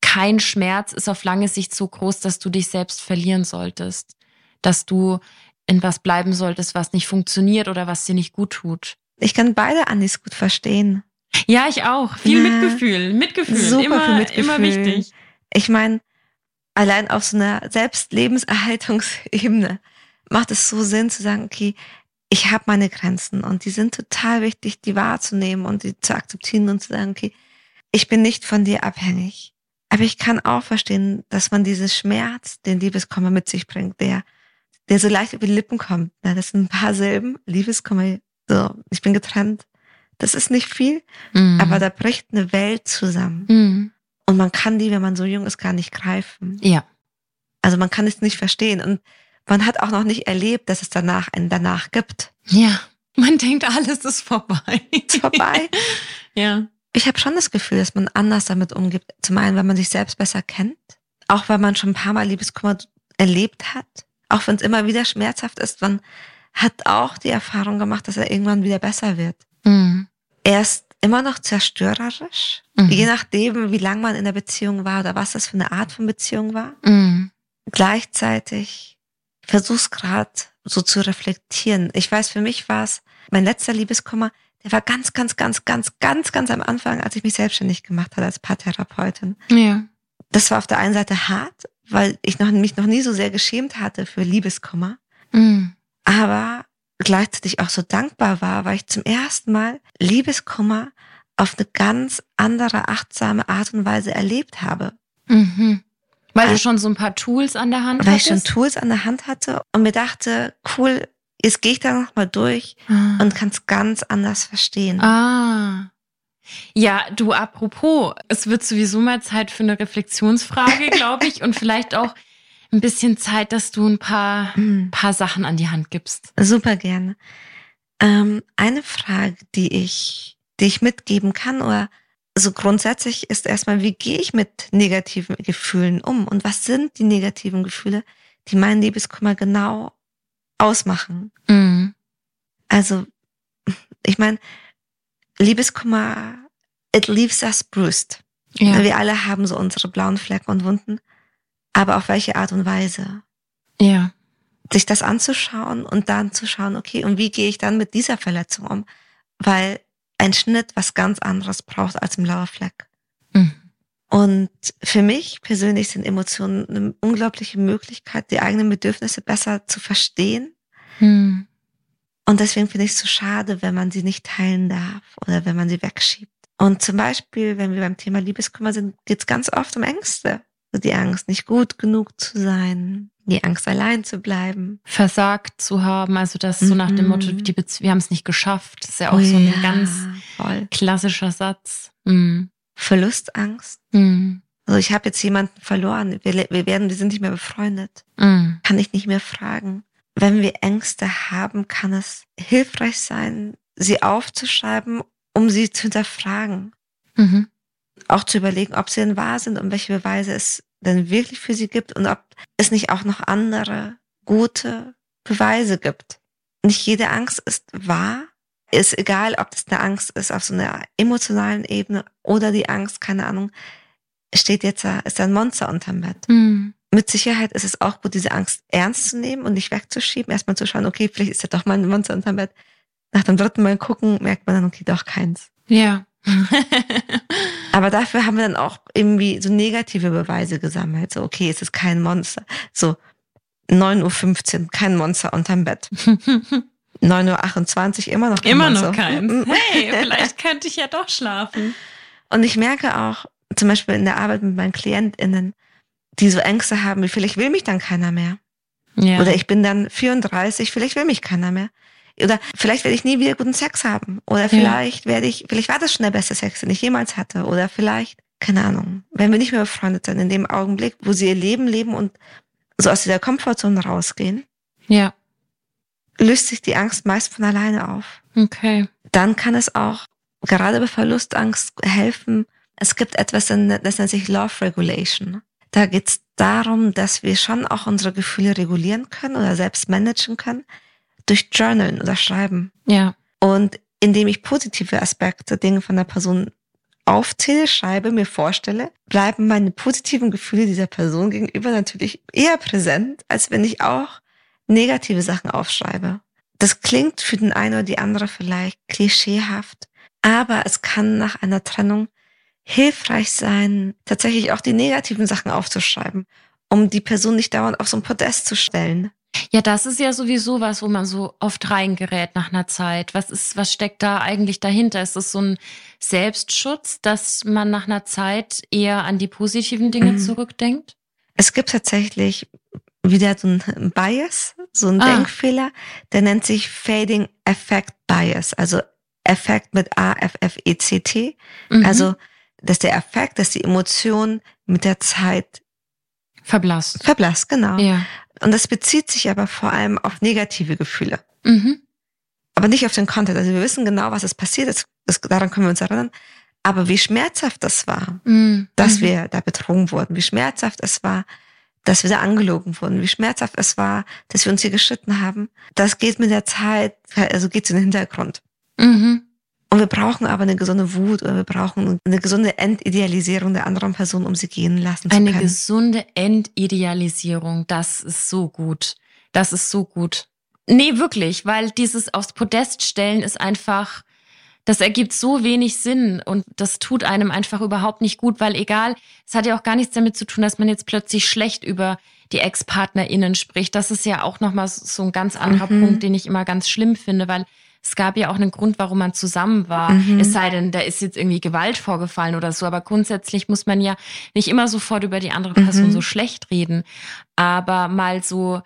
kein Schmerz ist auf lange Sicht so groß, dass du dich selbst verlieren solltest, dass du in was bleiben solltest, was nicht funktioniert oder was dir nicht gut tut. Ich kann beide Anis gut verstehen. Ja, ich auch. Viel ja, Mitgefühl. Mitgefühl. Super immer, viel Mitgefühl. immer wichtig. Ich meine, allein auf so einer Selbstlebenserhaltungsebene macht es so Sinn zu sagen, okay, ich habe meine Grenzen und die sind total wichtig, die wahrzunehmen und die zu akzeptieren und zu sagen, okay, ich bin nicht von dir abhängig. Aber ich kann auch verstehen, dass man diesen Schmerz, den Liebeskummer mit sich bringt, der, der so leicht über die Lippen kommt. Das sind ein paar Silben, Liebeskummer, so, ich bin getrennt. Das ist nicht viel, mm. aber da bricht eine Welt zusammen. Mm. Und man kann die, wenn man so jung ist, gar nicht greifen. Ja. Also man kann es nicht verstehen. Und man hat auch noch nicht erlebt, dass es danach einen danach gibt. Ja. Man denkt, alles ist vorbei. Ist vorbei. ja. Ich habe schon das Gefühl, dass man anders damit umgeht. Zum einen, weil man sich selbst besser kennt. Auch weil man schon ein paar Mal Liebeskummer erlebt hat. Auch wenn es immer wieder schmerzhaft ist. Man hat auch die Erfahrung gemacht, dass er irgendwann wieder besser wird. Mhm. Erst immer noch zerstörerisch, mhm. je nachdem, wie lang man in der Beziehung war oder was das für eine Art von Beziehung war. Mhm. Gleichzeitig versuch's gerade so zu reflektieren. Ich weiß, für mich war es mein letzter Liebeskummer, der war ganz, ganz, ganz, ganz, ganz, ganz am Anfang, als ich mich selbstständig gemacht habe als Paartherapeutin. Ja. Das war auf der einen Seite hart, weil ich noch, mich noch nie so sehr geschämt hatte für Liebeskummer. Mhm. Aber gleichzeitig auch so dankbar war, weil ich zum ersten Mal Liebeskummer auf eine ganz andere, achtsame Art und Weise erlebt habe. Mhm. Weil also, du schon so ein paar Tools an der Hand weil hattest? Weil ich schon Tools an der Hand hatte und mir dachte, cool, jetzt gehe ich da nochmal durch ah. und kann es ganz anders verstehen. Ah. Ja, du, apropos, es wird sowieso mal Zeit für eine Reflexionsfrage, glaube ich, und vielleicht auch ein bisschen Zeit, dass du ein paar, mhm. paar Sachen an die Hand gibst. Super gerne. Ähm, eine Frage, die ich, die ich mitgeben kann oder also grundsätzlich ist erstmal, wie gehe ich mit negativen Gefühlen um und was sind die negativen Gefühle, die meinen Liebeskummer genau ausmachen. Mhm. Also, ich meine, Liebeskummer, it leaves us bruised. Ja. Wir alle haben so unsere blauen Flecken und Wunden, aber auf welche Art und Weise? Ja. Sich das anzuschauen und dann zu schauen, okay, und wie gehe ich dann mit dieser Verletzung um? Weil ein Schnitt was ganz anderes braucht als ein blauer Fleck. Mhm. Und für mich persönlich sind Emotionen eine unglaubliche Möglichkeit, die eigenen Bedürfnisse besser zu verstehen. Mhm. Und deswegen finde ich es so schade, wenn man sie nicht teilen darf oder wenn man sie wegschiebt. Und zum Beispiel, wenn wir beim Thema Liebeskummer sind, geht es ganz oft um Ängste. Also die Angst, nicht gut genug zu sein, die Angst, allein zu bleiben. Versagt zu haben, also das so nach dem Motto, mhm. wir haben es nicht geschafft. Das ist ja auch oh, so ein ja, ganz voll. klassischer Satz. Mhm. Verlustangst. Mhm. Also ich habe jetzt jemanden verloren. Wir, wir werden, wir sind nicht mehr befreundet. Mhm. Kann ich nicht mehr fragen. Wenn wir Ängste haben, kann es hilfreich sein, sie aufzuschreiben, um sie zu hinterfragen. Mhm. Auch zu überlegen, ob sie denn wahr sind und welche Beweise es denn wirklich für sie gibt und ob es nicht auch noch andere gute Beweise gibt. Nicht jede Angst ist wahr. Ist egal, ob das eine Angst ist auf so einer emotionalen Ebene oder die Angst, keine Ahnung, steht jetzt da, ist da ein Monster unterm Bett. Mhm. Mit Sicherheit ist es auch gut, diese Angst ernst zu nehmen und nicht wegzuschieben. Erstmal zu schauen, okay, vielleicht ist da doch mal ein Monster unterm Bett. Nach dem dritten Mal gucken, merkt man dann, okay, doch keins. Ja. Aber dafür haben wir dann auch irgendwie so negative Beweise gesammelt. So, okay, es ist kein Monster. So, 9.15 Uhr, kein Monster unterm Bett. 9.28 Uhr, immer noch Immer noch keins. Hey, vielleicht könnte ich ja doch schlafen. Und ich merke auch, zum Beispiel in der Arbeit mit meinen KlientInnen, die so Ängste haben, wie vielleicht will mich dann keiner mehr. Ja. Oder ich bin dann 34, vielleicht will mich keiner mehr. Oder vielleicht werde ich nie wieder guten Sex haben. Oder vielleicht ja. werde ich, vielleicht war das schon der beste Sex, den ich jemals hatte. Oder vielleicht, keine Ahnung, wenn wir nicht mehr befreundet sind, in dem Augenblick, wo sie ihr Leben leben und so aus dieser Komfortzone rausgehen. Ja. Löst sich die Angst meist von alleine auf. Okay. Dann kann es auch gerade bei Verlustangst helfen. Es gibt etwas, das nennt sich Love Regulation. Da geht es darum, dass wir schon auch unsere Gefühle regulieren können oder selbst managen können durch Journalen oder Schreiben. Ja. Und indem ich positive Aspekte, Dinge von der Person aufzähle, schreibe, mir vorstelle, bleiben meine positiven Gefühle dieser Person gegenüber natürlich eher präsent, als wenn ich auch negative Sachen aufschreibe. Das klingt für den einen oder die andere vielleicht klischeehaft, aber es kann nach einer Trennung hilfreich sein, tatsächlich auch die negativen Sachen aufzuschreiben, um die Person nicht dauernd auf so ein Podest zu stellen. Ja, das ist ja sowieso was, wo man so oft reingerät nach einer Zeit. Was ist, was steckt da eigentlich dahinter? Ist es so ein Selbstschutz, dass man nach einer Zeit eher an die positiven Dinge mhm. zurückdenkt? Es gibt tatsächlich wieder so ein Bias, so ein ah. Denkfehler, der nennt sich Fading Effect Bias, also Effekt mit A, F, F, E, C, T. Mhm. Also, dass der Effekt, dass die Emotion mit der Zeit verblasst. Verblasst, genau. Ja. Und das bezieht sich aber vor allem auf negative Gefühle. Mhm. Aber nicht auf den Content. Also wir wissen genau, was es passiert ist. Das, daran können wir uns erinnern. Aber wie schmerzhaft das war, mhm. dass mhm. wir da betrogen wurden, wie schmerzhaft es war, dass wir da angelogen wurden, wie schmerzhaft es war, dass wir uns hier geschritten haben, das geht mit der Zeit, also geht in den Hintergrund. Mhm. Und wir brauchen aber eine gesunde Wut oder wir brauchen eine gesunde Entidealisierung der anderen Person, um sie gehen lassen zu eine können. Eine gesunde Entidealisierung, das ist so gut. Das ist so gut. Nee, wirklich, weil dieses aufs Podest stellen ist einfach, das ergibt so wenig Sinn und das tut einem einfach überhaupt nicht gut, weil egal, es hat ja auch gar nichts damit zu tun, dass man jetzt plötzlich schlecht über die Ex-PartnerInnen spricht. Das ist ja auch nochmal so ein ganz anderer mhm. Punkt, den ich immer ganz schlimm finde, weil es gab ja auch einen Grund, warum man zusammen war. Mhm. Es sei denn, da ist jetzt irgendwie Gewalt vorgefallen oder so. Aber grundsätzlich muss man ja nicht immer sofort über die andere Person mhm. so schlecht reden. Aber mal so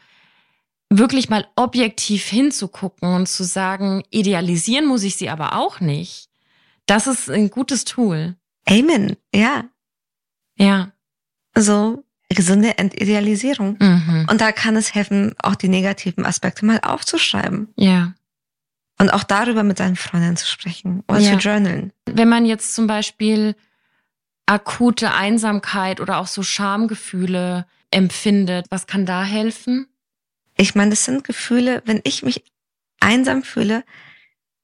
wirklich mal objektiv hinzugucken und zu sagen, idealisieren muss ich sie aber auch nicht. Das ist ein gutes Tool. Amen, ja. Ja. So gesunde Entidealisierung. Mhm. Und da kann es helfen, auch die negativen Aspekte mal aufzuschreiben. Ja. Und auch darüber mit seinen Freundinnen zu sprechen oder ja. zu journalen. Wenn man jetzt zum Beispiel akute Einsamkeit oder auch so Schamgefühle empfindet, was kann da helfen? Ich meine, das sind Gefühle, wenn ich mich einsam fühle,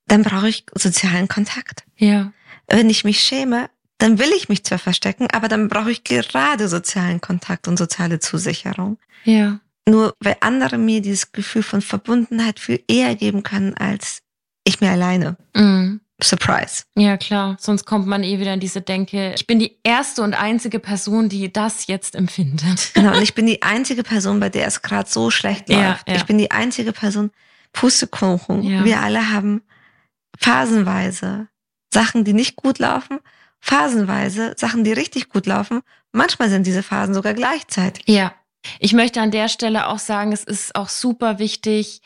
dann brauche ich sozialen Kontakt. Ja. Wenn ich mich schäme, dann will ich mich zwar verstecken, aber dann brauche ich gerade sozialen Kontakt und soziale Zusicherung. Ja. Nur weil andere mir dieses Gefühl von Verbundenheit viel eher geben können als ich mir alleine. Mhm. Surprise. Ja, klar. Sonst kommt man eh wieder in diese Denke, ich bin die erste und einzige Person, die das jetzt empfindet. Genau, und ich bin die einzige Person, bei der es gerade so schlecht läuft. Ja, ja. Ich bin die einzige Person, Pustekuchen. Ja. Wir alle haben phasenweise Sachen, die nicht gut laufen, phasenweise Sachen, die richtig gut laufen. Manchmal sind diese Phasen sogar gleichzeitig. Ja. Ich möchte an der Stelle auch sagen, es ist auch super wichtig,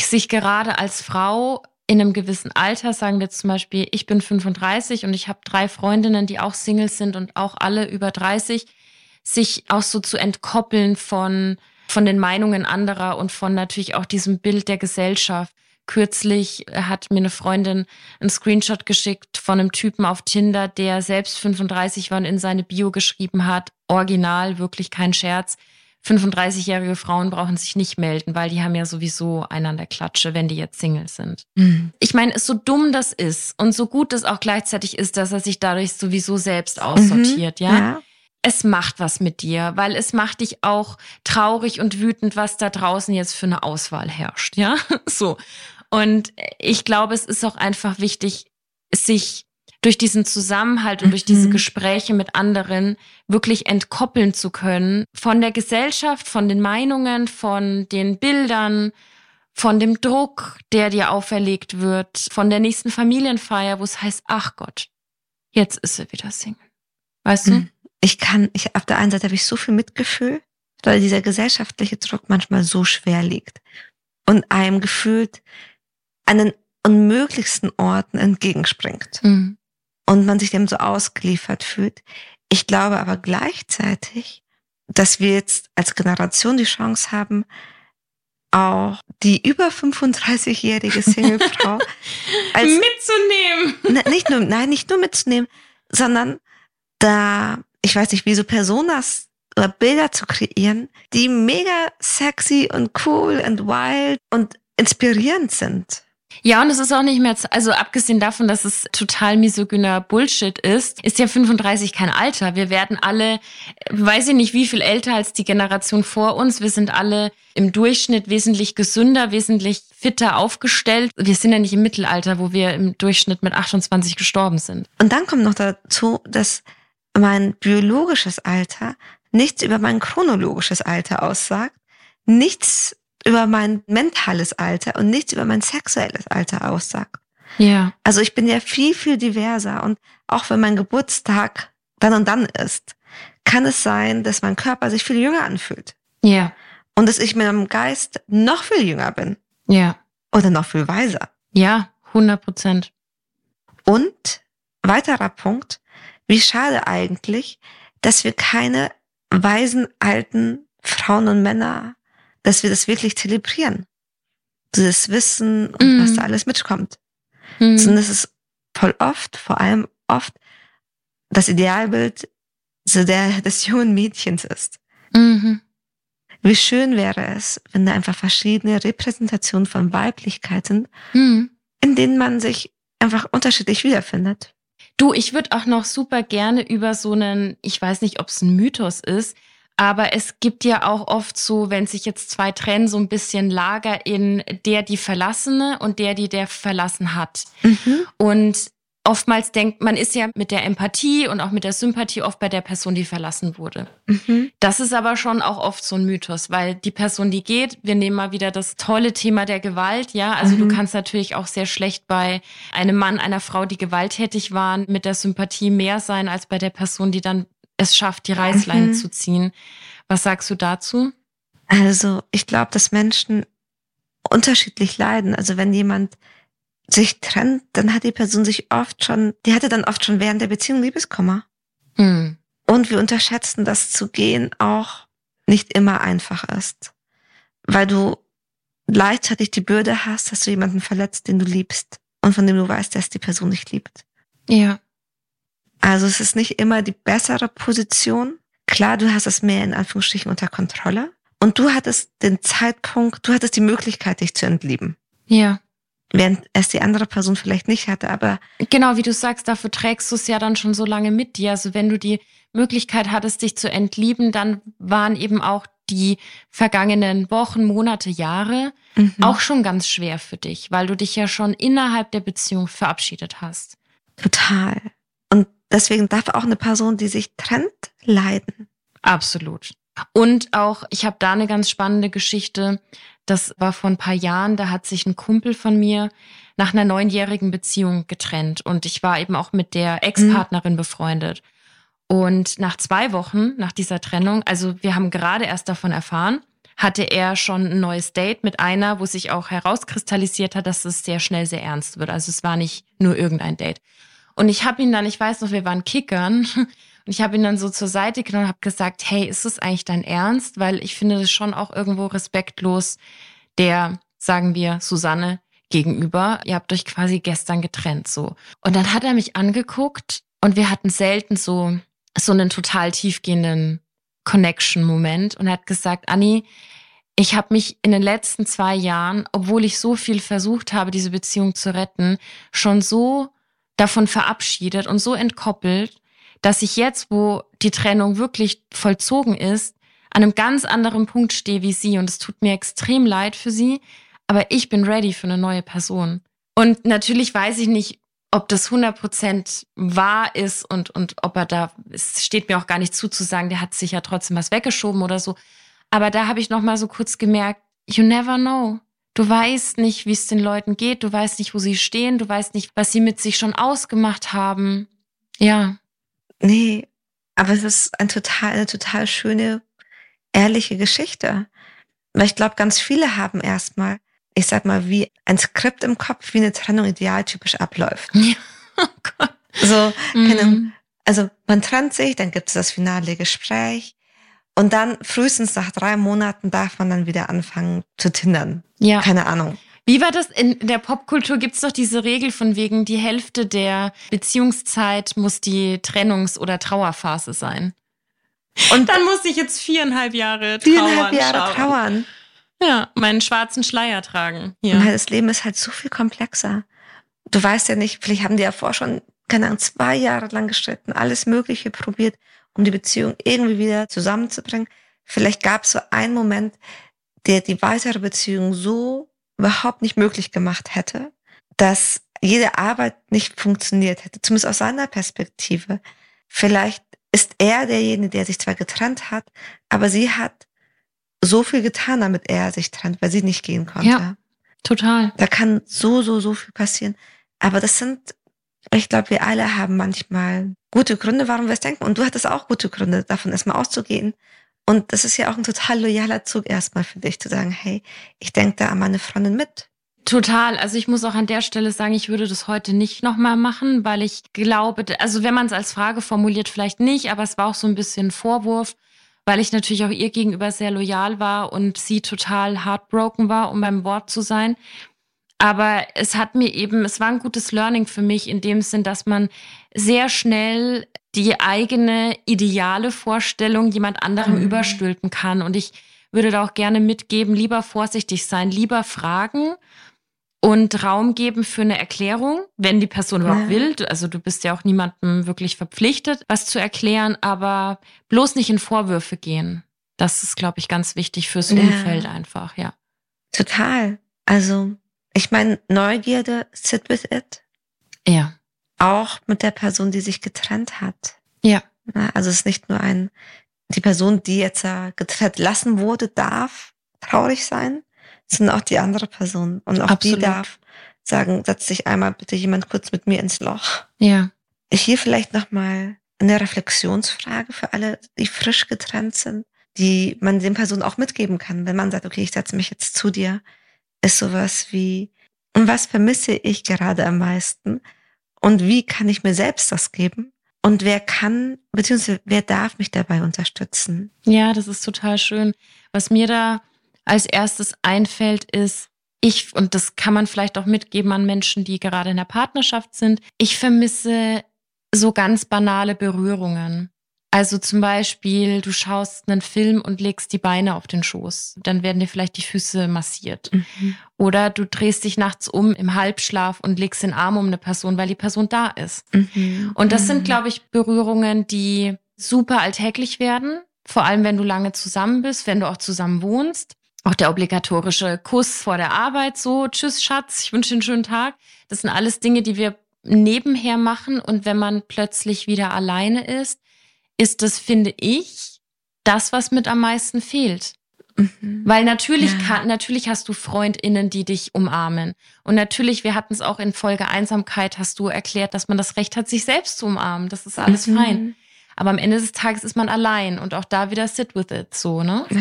sich gerade als Frau in einem gewissen Alter, sagen wir zum Beispiel, ich bin 35 und ich habe drei Freundinnen, die auch Singles sind und auch alle über 30, sich auch so zu entkoppeln von, von den Meinungen anderer und von natürlich auch diesem Bild der Gesellschaft. Kürzlich hat mir eine Freundin einen Screenshot geschickt von einem Typen auf Tinder, der selbst 35 war und in seine Bio geschrieben hat, original, wirklich kein Scherz 35-jährige Frauen brauchen sich nicht melden, weil die haben ja sowieso einen an der Klatsche, wenn die jetzt Single sind. Mhm. Ich meine, so dumm das ist und so gut es auch gleichzeitig ist, dass er sich dadurch sowieso selbst aussortiert, mhm. ja? ja? Es macht was mit dir, weil es macht dich auch traurig und wütend, was da draußen jetzt für eine Auswahl herrscht, ja? So. Und ich glaube, es ist auch einfach wichtig, sich durch diesen Zusammenhalt und durch diese mhm. Gespräche mit anderen wirklich entkoppeln zu können von der Gesellschaft, von den Meinungen, von den Bildern, von dem Druck, der dir auferlegt wird, von der nächsten Familienfeier, wo es heißt, ach Gott, jetzt ist sie wieder Single. Weißt du? Mhm. Ich kann, ich, auf der einen Seite habe ich so viel Mitgefühl, weil dieser gesellschaftliche Druck manchmal so schwer liegt und einem gefühlt an den unmöglichsten Orten entgegenspringt. Mhm und man sich dem so ausgeliefert fühlt. Ich glaube aber gleichzeitig, dass wir jetzt als Generation die Chance haben, auch die über 35-jährige Singlefrau mitzunehmen. Nicht nur, nein, nicht nur mitzunehmen, sondern da, ich weiß nicht, wie so Personas oder Bilder zu kreieren, die mega sexy und cool und wild und inspirierend sind. Ja, und es ist auch nicht mehr, also abgesehen davon, dass es total misogyner Bullshit ist, ist ja 35 kein Alter. Wir werden alle, weiß ich nicht, wie viel älter als die Generation vor uns. Wir sind alle im Durchschnitt wesentlich gesünder, wesentlich fitter aufgestellt. Wir sind ja nicht im Mittelalter, wo wir im Durchschnitt mit 28 gestorben sind. Und dann kommt noch dazu, dass mein biologisches Alter nichts über mein chronologisches Alter aussagt, nichts über mein mentales Alter und nichts über mein sexuelles Alter aussagt. Ja. Also ich bin ja viel, viel diverser und auch wenn mein Geburtstag dann und dann ist, kann es sein, dass mein Körper sich viel jünger anfühlt. Ja. Und dass ich mit meinem Geist noch viel jünger bin. Ja. Oder noch viel weiser. Ja, 100 Prozent. Und weiterer Punkt, wie schade eigentlich, dass wir keine weisen alten Frauen und Männer dass wir das wirklich zelebrieren. Dieses Wissen und mm. was da alles mitkommt. Mm. Sondern es ist voll oft, vor allem oft, das Idealbild so der, des jungen Mädchens ist. Mhm. Wie schön wäre es, wenn da einfach verschiedene Repräsentationen von Weiblichkeit sind, mhm. in denen man sich einfach unterschiedlich wiederfindet. Du, ich würde auch noch super gerne über so einen, ich weiß nicht, ob es ein Mythos ist, aber es gibt ja auch oft so, wenn sich jetzt zwei trennen, so ein bisschen Lager in der, die Verlassene und der, die der verlassen hat. Mhm. Und oftmals denkt man ist ja mit der Empathie und auch mit der Sympathie oft bei der Person, die verlassen wurde. Mhm. Das ist aber schon auch oft so ein Mythos, weil die Person, die geht, wir nehmen mal wieder das tolle Thema der Gewalt, ja. Also mhm. du kannst natürlich auch sehr schlecht bei einem Mann, einer Frau, die gewalttätig waren, mit der Sympathie mehr sein als bei der Person, die dann es schafft, die Reißleine mhm. zu ziehen. Was sagst du dazu? Also ich glaube, dass Menschen unterschiedlich leiden. Also wenn jemand sich trennt, dann hat die Person sich oft schon, die hatte dann oft schon während der Beziehung Liebeskummer. Mhm. Und wir unterschätzen, dass zu gehen auch nicht immer einfach ist. Weil du gleichzeitig die Bürde hast, dass du jemanden verletzt, den du liebst und von dem du weißt, dass die Person nicht liebt. Ja. Also es ist nicht immer die bessere Position. Klar, du hast es mehr in Anführungsstrichen unter Kontrolle. Und du hattest den Zeitpunkt, du hattest die Möglichkeit, dich zu entlieben. Ja. Während es die andere Person vielleicht nicht hatte, aber. Genau, wie du sagst, dafür trägst du es ja dann schon so lange mit dir. Also wenn du die Möglichkeit hattest, dich zu entlieben, dann waren eben auch die vergangenen Wochen, Monate, Jahre mhm. auch schon ganz schwer für dich, weil du dich ja schon innerhalb der Beziehung verabschiedet hast. Total. Deswegen darf auch eine Person, die sich trennt, leiden. Absolut. Und auch, ich habe da eine ganz spannende Geschichte. Das war vor ein paar Jahren, da hat sich ein Kumpel von mir nach einer neunjährigen Beziehung getrennt. Und ich war eben auch mit der Ex-Partnerin mhm. befreundet. Und nach zwei Wochen nach dieser Trennung, also wir haben gerade erst davon erfahren, hatte er schon ein neues Date mit einer, wo sich auch herauskristallisiert hat, dass es sehr schnell sehr ernst wird. Also es war nicht nur irgendein Date. Und ich habe ihn dann, ich weiß noch, wir waren Kickern und ich habe ihn dann so zur Seite genommen und habe gesagt, hey, ist es eigentlich dein Ernst? Weil ich finde das schon auch irgendwo respektlos der, sagen wir, Susanne gegenüber. Ihr habt euch quasi gestern getrennt so. Und dann hat er mich angeguckt und wir hatten selten so so einen total tiefgehenden Connection-Moment und hat gesagt, Anni, ich habe mich in den letzten zwei Jahren, obwohl ich so viel versucht habe, diese Beziehung zu retten, schon so davon verabschiedet und so entkoppelt, dass ich jetzt, wo die Trennung wirklich vollzogen ist, an einem ganz anderen Punkt stehe wie sie. Und es tut mir extrem leid für sie, aber ich bin ready für eine neue Person. Und natürlich weiß ich nicht, ob das 100% wahr ist und, und ob er da, es steht mir auch gar nicht zu, zu sagen, der hat sich ja trotzdem was weggeschoben oder so. Aber da habe ich nochmal so kurz gemerkt, you never know. Du weißt nicht, wie es den Leuten geht, du weißt nicht, wo sie stehen, du weißt nicht, was sie mit sich schon ausgemacht haben. Ja. Nee, aber es ist ein total, eine total schöne, ehrliche Geschichte. Weil ich glaube, ganz viele haben erstmal ich sag mal, wie ein Skript im Kopf, wie eine Trennung idealtypisch abläuft. Ja. Oh Gott. So, mhm. also man trennt sich, dann gibt es das finale Gespräch und dann frühestens nach drei Monaten darf man dann wieder anfangen zu tindern. Ja. Keine Ahnung. Wie war das in der Popkultur? Gibt es doch diese Regel von wegen, die Hälfte der Beziehungszeit muss die Trennungs- oder Trauerphase sein. Und dann muss ich jetzt viereinhalb Jahre trauern. Viereinhalb Jahre trauern. Ja, meinen schwarzen Schleier tragen. Ja. Weil das Leben ist halt so viel komplexer. Du weißt ja nicht, vielleicht haben die ja vor schon, keine Ahnung, zwei Jahre lang gestritten, alles Mögliche probiert, um die Beziehung irgendwie wieder zusammenzubringen. Vielleicht gab es so einen Moment, der die weitere Beziehung so überhaupt nicht möglich gemacht hätte, dass jede Arbeit nicht funktioniert hätte, zumindest aus seiner Perspektive. Vielleicht ist er derjenige, der sich zwar getrennt hat, aber sie hat so viel getan, damit er sich trennt, weil sie nicht gehen konnte. Ja, total. Da kann so, so, so viel passieren. Aber das sind, ich glaube, wir alle haben manchmal gute Gründe, warum wir es denken. Und du hattest auch gute Gründe, davon erstmal auszugehen. Und das ist ja auch ein total loyaler Zug erstmal für dich, zu sagen, hey, ich denke da an meine Freundin mit. Total. Also ich muss auch an der Stelle sagen, ich würde das heute nicht nochmal machen, weil ich glaube, also wenn man es als Frage formuliert, vielleicht nicht, aber es war auch so ein bisschen Vorwurf weil ich natürlich auch ihr gegenüber sehr loyal war und sie total heartbroken war, um beim Wort zu sein. Aber es hat mir eben, es war ein gutes Learning für mich in dem Sinn, dass man sehr schnell die eigene ideale Vorstellung jemand anderem mhm. überstülpen kann. Und ich würde da auch gerne mitgeben, lieber vorsichtig sein, lieber fragen und Raum geben für eine Erklärung, wenn die Person überhaupt ja. will. Also du bist ja auch niemandem wirklich verpflichtet, was zu erklären, aber bloß nicht in Vorwürfe gehen. Das ist, glaube ich, ganz wichtig fürs ja. Umfeld einfach, ja. Total. Also, ich meine, Neugierde, sit with it. Ja. Auch mit der Person, die sich getrennt hat. Ja. Also es ist nicht nur ein, die Person, die jetzt getrennt lassen wurde, darf traurig sein, sondern auch die andere Person. Und auch Absolut. die darf sagen, setz dich einmal bitte jemand kurz mit mir ins Loch. Ja. Hier vielleicht nochmal eine Reflexionsfrage für alle, die frisch getrennt sind, die man den Personen auch mitgeben kann, wenn man sagt, okay, ich setze mich jetzt zu dir, ist sowas wie, und was vermisse ich gerade am meisten? Und wie kann ich mir selbst das geben? Und wer kann, beziehungsweise wer darf mich dabei unterstützen? Ja, das ist total schön. Was mir da als erstes einfällt, ist, ich, und das kann man vielleicht auch mitgeben an Menschen, die gerade in der Partnerschaft sind, ich vermisse so ganz banale Berührungen. Also zum Beispiel, du schaust einen Film und legst die Beine auf den Schoß. Dann werden dir vielleicht die Füße massiert. Mhm. Oder du drehst dich nachts um im Halbschlaf und legst den Arm um eine Person, weil die Person da ist. Mhm. Und das sind, mhm. glaube ich, Berührungen, die super alltäglich werden. Vor allem, wenn du lange zusammen bist, wenn du auch zusammen wohnst. Auch der obligatorische Kuss vor der Arbeit, so, tschüss Schatz, ich wünsche dir einen schönen Tag. Das sind alles Dinge, die wir nebenher machen. Und wenn man plötzlich wieder alleine ist, ist das, finde ich, das, was mit am meisten fehlt. Mhm. Weil natürlich ja. kann, natürlich hast du FreundInnen, die dich umarmen. Und natürlich, wir hatten es auch in Folge Einsamkeit, hast du erklärt, dass man das Recht hat, sich selbst zu umarmen. Das ist alles mhm. fein. Aber am Ende des Tages ist man allein und auch da wieder sit with it, so, ne? Ja.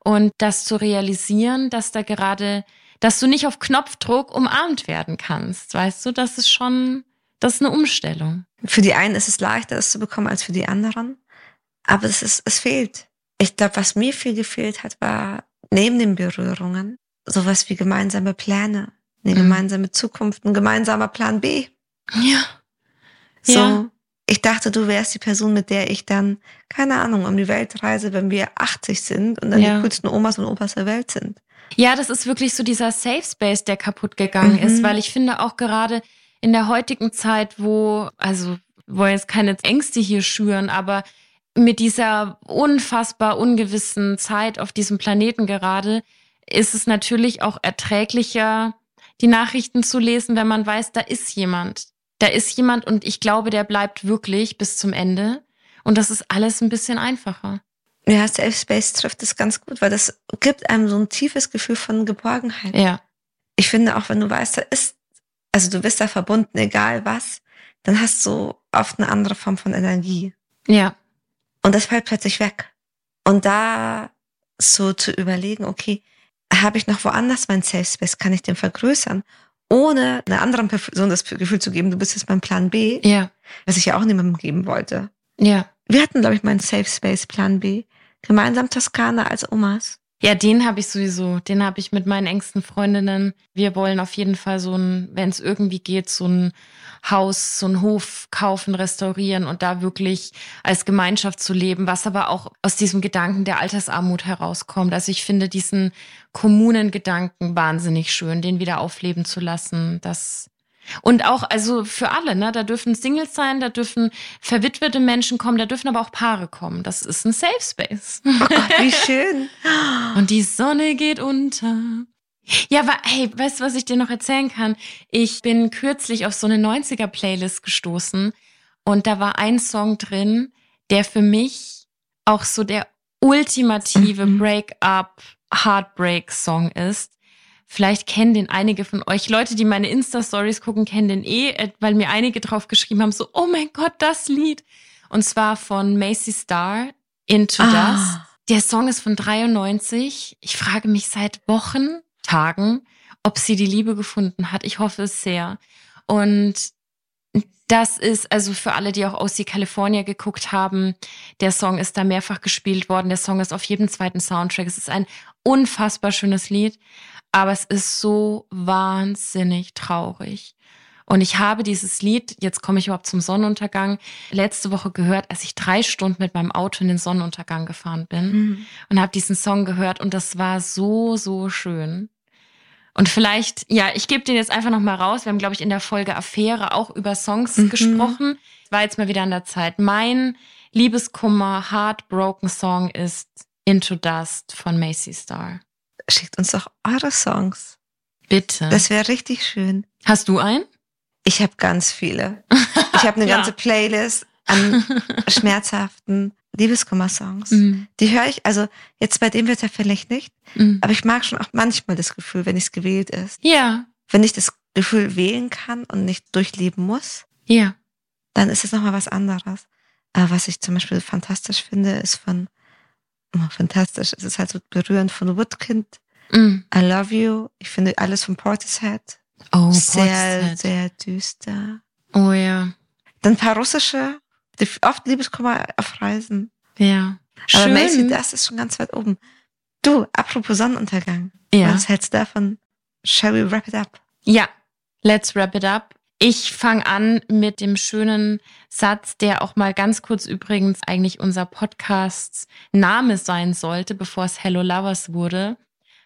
Und das zu realisieren, dass da gerade, dass du nicht auf Knopfdruck umarmt werden kannst, weißt du, das ist schon, das ist eine Umstellung. Für die einen ist es leichter, es zu bekommen als für die anderen. Aber es ist, es fehlt. Ich glaube, was mir viel gefehlt hat, war neben den Berührungen sowas wie gemeinsame Pläne, eine mhm. gemeinsame Zukunft, ein gemeinsamer Plan B. Ja. So. Ja. Ich dachte, du wärst die Person, mit der ich dann, keine Ahnung, um die Welt reise, wenn wir 80 sind und dann ja. die coolsten Omas und Opas der Welt sind. Ja, das ist wirklich so dieser Safe Space, der kaputt gegangen mhm. ist, weil ich finde auch gerade in der heutigen Zeit, wo, also, wollen jetzt keine Ängste hier schüren, aber mit dieser unfassbar ungewissen Zeit auf diesem Planeten gerade, ist es natürlich auch erträglicher, die Nachrichten zu lesen, wenn man weiß, da ist jemand. Da ist jemand und ich glaube, der bleibt wirklich bis zum Ende. Und das ist alles ein bisschen einfacher. Ja, Safe Space trifft es ganz gut, weil das gibt einem so ein tiefes Gefühl von Geborgenheit. Ja. Ich finde auch, wenn du weißt, da ist, also du bist da verbunden, egal was, dann hast du oft eine andere Form von Energie. Ja. Und das fällt plötzlich weg. Und da so zu überlegen, okay, habe ich noch woanders mein Safe Space? Kann ich den vergrößern? Ohne einer anderen Person das Gefühl zu geben, du bist jetzt mein Plan B. Ja. Was ich ja auch niemandem geben wollte. Ja. Wir hatten, glaube ich, meinen Safe Space Plan B. Gemeinsam Toskana als Omas. Ja, den habe ich sowieso. Den habe ich mit meinen engsten Freundinnen. Wir wollen auf jeden Fall so ein, wenn es irgendwie geht, so ein Haus, so einen Hof kaufen, restaurieren und da wirklich als Gemeinschaft zu leben, was aber auch aus diesem Gedanken der Altersarmut herauskommt. Also ich finde diesen Kommunengedanken wahnsinnig schön, den wieder aufleben zu lassen. Das und auch, also für alle, ne? Da dürfen Singles sein, da dürfen verwitwete Menschen kommen, da dürfen aber auch Paare kommen. Das ist ein Safe Space. Oh, wie schön. Und die Sonne geht unter. Ja, aber hey, weißt du, was ich dir noch erzählen kann? Ich bin kürzlich auf so eine 90er-Playlist gestoßen und da war ein Song drin, der für mich auch so der ultimative mhm. Break-up, Heartbreak-Song ist. Vielleicht kennen den einige von euch. Leute, die meine Insta-Stories gucken, kennen den eh, äh, weil mir einige drauf geschrieben haben, so, oh mein Gott, das Lied. Und zwar von Macy Star, Into ah. Dust. Der Song ist von 93. Ich frage mich seit Wochen, Tagen, ob sie die Liebe gefunden hat. Ich hoffe es sehr. Und das ist also für alle, die auch aus die California geguckt haben, der Song ist da mehrfach gespielt worden. Der Song ist auf jedem zweiten Soundtrack. Es ist ein unfassbar schönes Lied, aber es ist so wahnsinnig traurig. Und ich habe dieses Lied, jetzt komme ich überhaupt zum Sonnenuntergang, letzte Woche gehört, als ich drei Stunden mit meinem Auto in den Sonnenuntergang gefahren bin mhm. und habe diesen Song gehört und das war so, so schön. Und vielleicht, ja, ich gebe den jetzt einfach noch mal raus. Wir haben, glaube ich, in der Folge Affäre auch über Songs mhm. gesprochen. War jetzt mal wieder an der Zeit. Mein Liebeskummer, Heartbroken Song ist Into Dust von Macy Star. Schickt uns doch eure Songs. Bitte. Das wäre richtig schön. Hast du einen? Ich habe ganz viele. Ich habe eine ja. ganze Playlist an schmerzhaften Liebeskummer-Songs. Mhm. Die höre ich, also jetzt bei dem Wetter vielleicht nicht, mhm. aber ich mag schon auch manchmal das Gefühl, wenn es gewählt ist. Ja. Wenn ich das Gefühl wählen kann und nicht durchleben muss, ja. dann ist es nochmal was anderes. Aber was ich zum Beispiel fantastisch finde, ist von, oh, fantastisch, es ist halt so berührend von Woodkind. Mhm. I Love You. Ich finde alles von Portishead. Oh, sehr, Portishead. sehr düster. Oh ja. Dann ein paar russische oft Liebeskummer auf Reisen. Ja. Aber Schön. Macy, das ist schon ganz weit oben. Du, apropos Sonnenuntergang. Ja. Was hältst du davon? Shall we wrap it up? Ja, let's wrap it up. Ich fange an mit dem schönen Satz, der auch mal ganz kurz übrigens eigentlich unser Podcasts Name sein sollte, bevor es Hello Lovers wurde.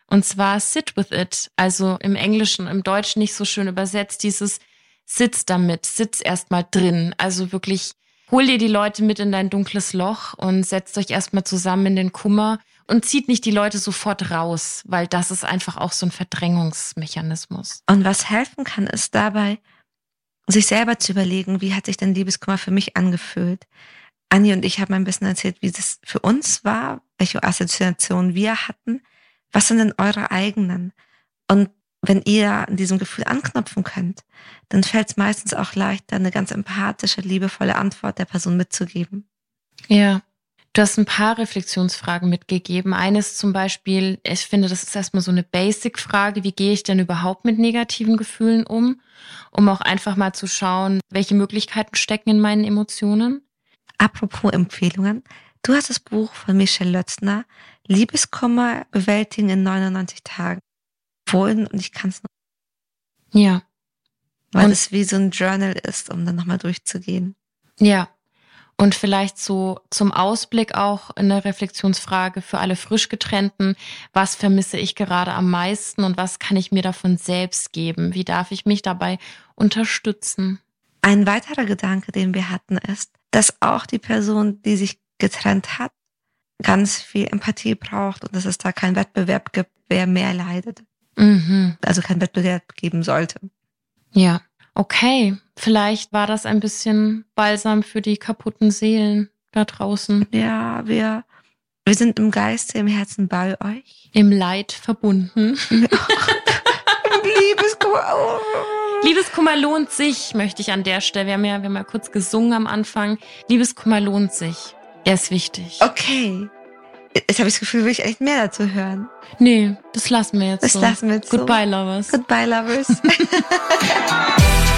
Und zwar sit with it. Also im Englischen, im Deutschen nicht so schön übersetzt, dieses sitz damit, sitz erstmal drin. Also wirklich, hol dir die Leute mit in dein dunkles Loch und setzt euch erstmal zusammen in den Kummer und zieht nicht die Leute sofort raus, weil das ist einfach auch so ein Verdrängungsmechanismus. Und was helfen kann, ist dabei, sich selber zu überlegen, wie hat sich denn Liebeskummer für mich angefühlt? Anni und ich haben ein bisschen erzählt, wie das für uns war, welche Assoziationen wir hatten. Was sind denn eure eigenen? Und wenn ihr an diesem Gefühl anknüpfen könnt, dann fällt es meistens auch leichter, eine ganz empathische, liebevolle Antwort der Person mitzugeben. Ja. Du hast ein paar Reflexionsfragen mitgegeben. Eines zum Beispiel, ich finde, das ist erstmal so eine Basic-Frage, wie gehe ich denn überhaupt mit negativen Gefühlen um? Um auch einfach mal zu schauen, welche Möglichkeiten stecken in meinen Emotionen. Apropos Empfehlungen, du hast das Buch von Michelle Lötzner, Liebeskummer bewältigen in 99 Tagen. Empfohlen und ich kann es noch. Ja. Weil und es wie so ein Journal ist, um dann nochmal durchzugehen. Ja, und vielleicht so zum Ausblick auch eine Reflexionsfrage für alle frisch getrennten. Was vermisse ich gerade am meisten und was kann ich mir davon selbst geben? Wie darf ich mich dabei unterstützen? Ein weiterer Gedanke, den wir hatten, ist, dass auch die Person, die sich getrennt hat, ganz viel Empathie braucht und dass es da keinen Wettbewerb gibt, wer mehr leidet. Mhm. Also keinen Wettbewerb geben sollte. Ja okay, vielleicht war das ein bisschen Balsam für die kaputten Seelen da draußen. Ja, wir, wir sind im Geiste, im Herzen bei euch. Im Leid verbunden. Liebeskummer. Liebeskummer lohnt sich, möchte ich an der Stelle. Wir haben ja, wir haben ja kurz gesungen am Anfang. Liebeskummer lohnt sich. Er ist wichtig. Okay. Jetzt habe ich das Gefühl, will ich echt mehr dazu hören. Nee, das lassen wir jetzt das so. Das lassen wir jetzt Goodbye, so. Lovers. Goodbye, Lovers.